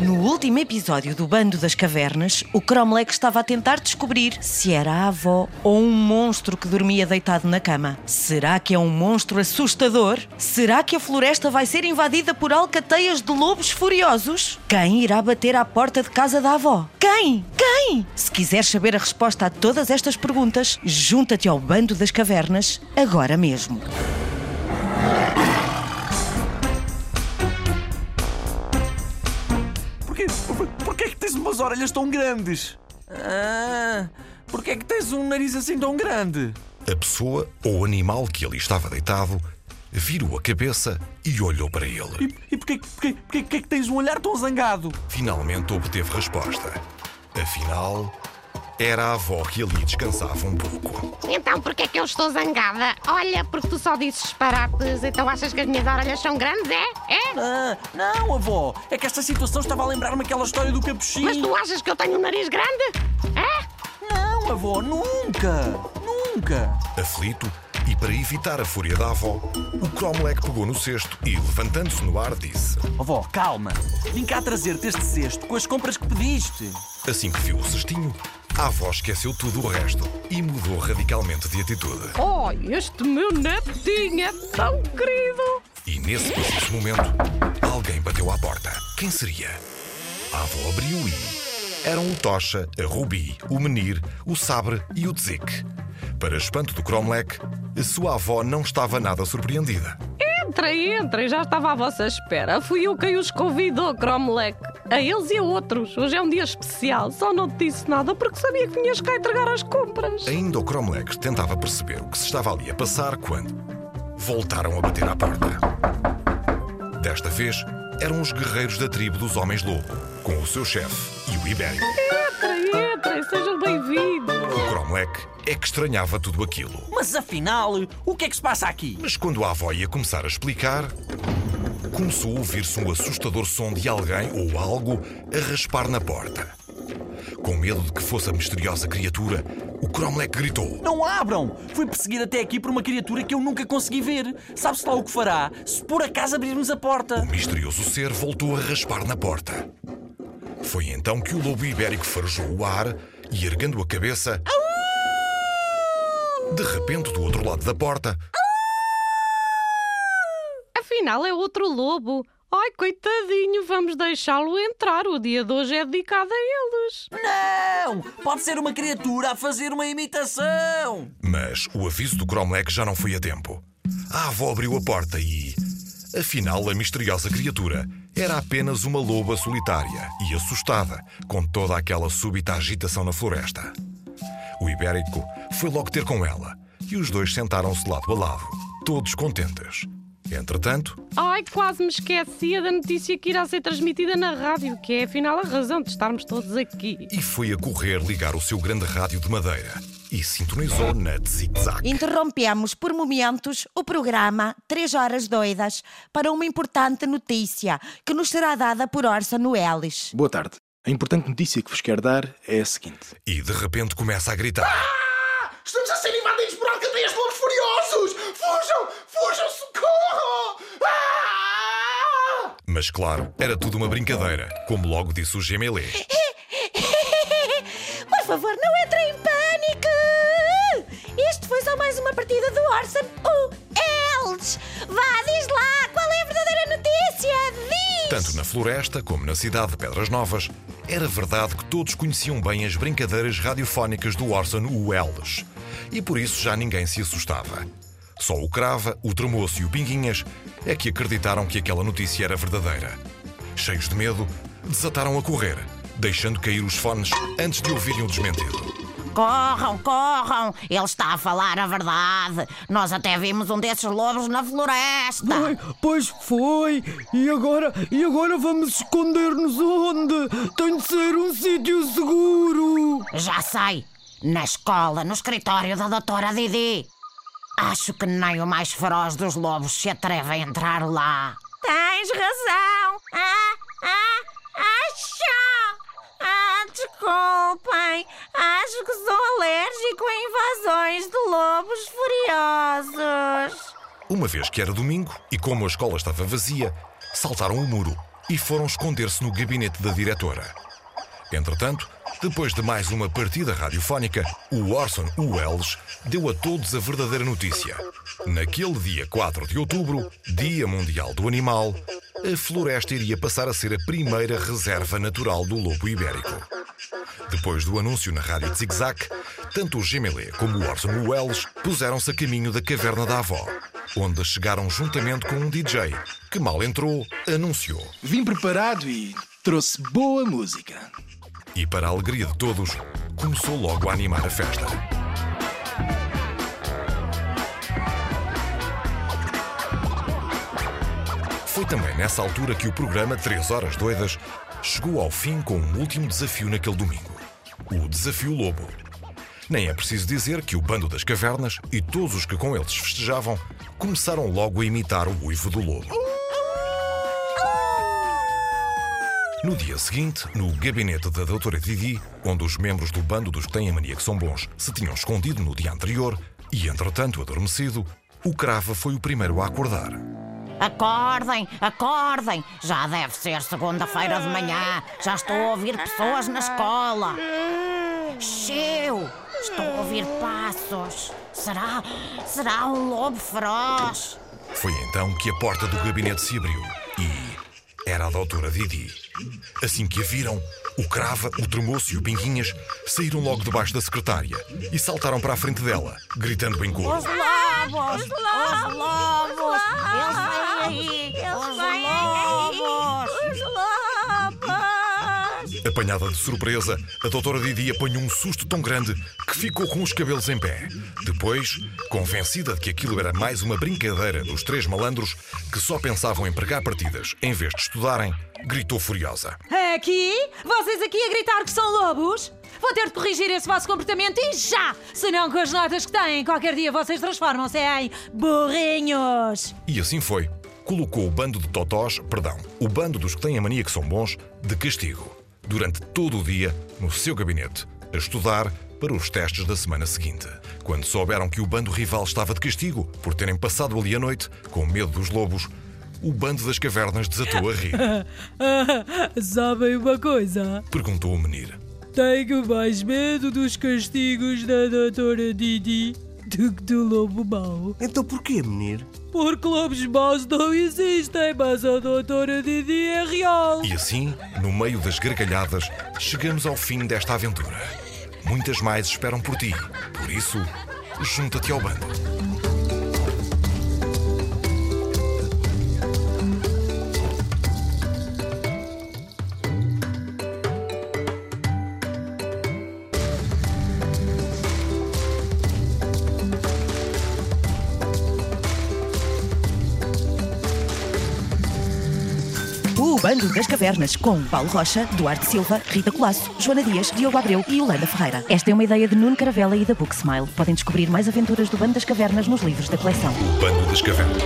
No último episódio do Bando das Cavernas, o Cromlech estava a tentar descobrir se era a avó ou um monstro que dormia deitado na cama. Será que é um monstro assustador? Será que a floresta vai ser invadida por alcateias de lobos furiosos? Quem irá bater à porta de casa da avó? Quem? Quem? Se quiseres saber a resposta a todas estas perguntas, junta-te ao Bando das Cavernas agora mesmo. Umas orelhas tão grandes? Ah, porquê é que tens um nariz assim tão grande? A pessoa ou animal que ali estava deitado virou a cabeça e olhou para ele. E, e porquê, porquê, porquê, porquê é que tens um olhar tão zangado? Finalmente obteve resposta. Afinal, era a avó que ali descansava um pouco. Então porquê é que eu estou zangada? Olha, porque tu só dizes disparates, então achas que as minhas orelhas são grandes, é? É? Ah, não, avó, é que esta situação estava a lembrar-me aquela história do capuchinho. Mas tu achas que eu tenho um nariz grande? É? Não, avó, nunca, nunca. Aflito, e para evitar a fúria da avó, o Cromlech pegou no cesto e, levantando-se no ar, disse: Avó, calma. Vim cá trazer-te este cesto com as compras que pediste. Assim que viu o cestinho, a avó esqueceu tudo o resto e mudou radicalmente de atitude. Oh, este meu netinho é tão querido! E nesse preciso momento, alguém bateu à porta. Quem seria? A avó abriu e. Eram o Tocha, a Rubi, o Menir, o Sabre e o Tzik. Para espanto do Cromlech, a sua avó não estava nada surpreendida. Entrem, entrem, já estava à vossa espera. Fui eu quem os convidou, Cromlech. A eles e a outros. Hoje é um dia especial. Só não te disse nada porque sabia que vinhas cá entregar as compras. Ainda o Cromlech tentava perceber o que se estava ali a passar quando voltaram a bater à porta. Desta vez, eram os guerreiros da tribo dos Homens-Lobo, com o seu chefe e o Ibérico. Entrem, entrem, sejam bem-vindos. O Cromlech é que estranhava tudo aquilo. Mas afinal, o que é que se passa aqui? Mas quando a avó ia começar a explicar, começou a ouvir-se um assustador som de alguém ou algo a raspar na porta. Com medo de que fosse a misteriosa criatura, o Cromlech gritou. Não abram! Fui perseguir até aqui por uma criatura que eu nunca consegui ver. Sabe-se lá o que fará se por acaso abrirmos a porta? O misterioso ser voltou a raspar na porta. Foi então que o lobo ibérico farejou o ar e, erguendo a cabeça, de repente, do outro lado da porta, Afinal, é outro lobo. Ai, coitadinho, vamos deixá-lo entrar. O dia de hoje é dedicado a eles. Não! Pode ser uma criatura a fazer uma imitação! Mas o aviso do Cromlech já não foi a tempo. A avó abriu a porta e. Afinal, a misteriosa criatura era apenas uma loba solitária e assustada com toda aquela súbita agitação na floresta. O ibérico foi logo ter com ela e os dois sentaram-se lado a lado, todos contentes. Entretanto, Ai, quase me esquecia da notícia que irá ser transmitida na rádio, que é afinal a razão de estarmos todos aqui. e foi a correr ligar o seu grande rádio de madeira e sintonizou na Zig-Zag. Interrompemos por momentos o programa Três Horas Doidas para uma importante notícia que nos será dada por Orson Welles. Boa tarde. A importante notícia que vos quero dar é a seguinte. E de repente começa a gritar. Estamos a ser invadidos por alcateias de lobos furiosos! Fujam! Fujam! Socorro! Mas claro, era tudo uma brincadeira, como logo disse o Gemelê. Por favor, não entre em pânico! Isto foi só mais uma partida do Orson Welles. Vá, diz lá, qual é a verdadeira notícia? Diz! Tanto na floresta como na cidade de Pedras Novas, era verdade que todos conheciam bem as brincadeiras radiofónicas do Orson Welles. E por isso já ninguém se assustava. Só o Crava, o Tremoço e o Pinguinhas é que acreditaram que aquela notícia era verdadeira. Cheios de medo, desataram a correr, deixando cair os fones antes de ouvirem o desmentido. Corram, corram! Ele está a falar a verdade. Nós até vimos um desses lobos na floresta. Ai, pois foi! E agora, e agora vamos esconder-nos onde? Tem de ser um sítio seguro! Já sei. Na escola, no escritório da doutora Didi. Acho que nem o mais feroz dos lobos se atreve a entrar lá. Tens razão! Ah, ah, acha! Ah, desculpem! Acho que sou alérgico a invasões de lobos furiosos. Uma vez que era domingo e como a escola estava vazia, saltaram o muro e foram esconder-se no gabinete da diretora. Entretanto, depois de mais uma partida radiofónica, o Orson Welles deu a todos a verdadeira notícia. Naquele dia 4 de outubro, Dia Mundial do Animal, a floresta iria passar a ser a primeira reserva natural do lobo ibérico. Depois do anúncio na rádio Zig Zag, tanto o Gemelé como o Orson Welles puseram-se a caminho da caverna da avó, onde chegaram juntamente com um DJ, que mal entrou, anunciou. Vim preparado e trouxe boa música. E para a alegria de todos, começou logo a animar a festa. Foi também nessa altura que o programa Três Horas Doidas chegou ao fim com um último desafio naquele domingo: o Desafio Lobo. Nem é preciso dizer que o Bando das Cavernas e todos os que com eles festejavam começaram logo a imitar o uivo do lobo. No dia seguinte, no gabinete da doutora Didi, onde os membros do bando dos que têm a mania que são bons se tinham escondido no dia anterior e, entretanto, adormecido, o Crava foi o primeiro a acordar. Acordem, acordem! Já deve ser segunda-feira de manhã. Já estou a ouvir pessoas na escola. Chiu! Estou a ouvir passos. Será. Será um lobo feroz? Foi então que a porta do gabinete se abriu e era a doutora Didi. Assim que a viram, o Crava, o Tremoço e o Pinguinhas saíram logo debaixo da secretária e saltaram para a frente dela, gritando em coro. Os lobos! Os lobos! Eles vêm aí! Os lobos! Apanhada de surpresa, a doutora Didi apanhou um susto tão grande que ficou com os cabelos em pé. Depois, convencida de que aquilo era mais uma brincadeira dos três malandros que só pensavam em pregar partidas em vez de estudarem, gritou furiosa. Aqui? Vocês aqui a gritar que são lobos? Vou ter de corrigir esse vosso comportamento e já! Senão, com as notas que têm, qualquer dia vocês transformam-se em burrinhos! E assim foi. Colocou o bando de totós, perdão, o bando dos que têm a mania que são bons, de castigo. Durante todo o dia, no seu gabinete, a estudar para os testes da semana seguinte. Quando souberam que o bando rival estava de castigo por terem passado ali a noite, com medo dos lobos, o bando das cavernas desatou a rir. Sabem uma coisa? Perguntou o menino. Tenho mais medo dos castigos da doutora Didi do que do lobo mau. Então porquê, menino? Porque lobos maus não existem, mas a doutora Didi é real. E assim, no meio das gargalhadas, chegamos ao fim desta aventura. Muitas mais esperam por ti. Por isso, junta-te ao bando. O Bando das Cavernas, com Paulo Rocha, Duarte Silva, Rita Colasso, Joana Dias, Diogo Abreu e Yolanda Ferreira. Esta é uma ideia de Nuno Caravela e da Book Smile. Podem descobrir mais aventuras do Bando das Cavernas nos livros da coleção. Bando das Cavernas.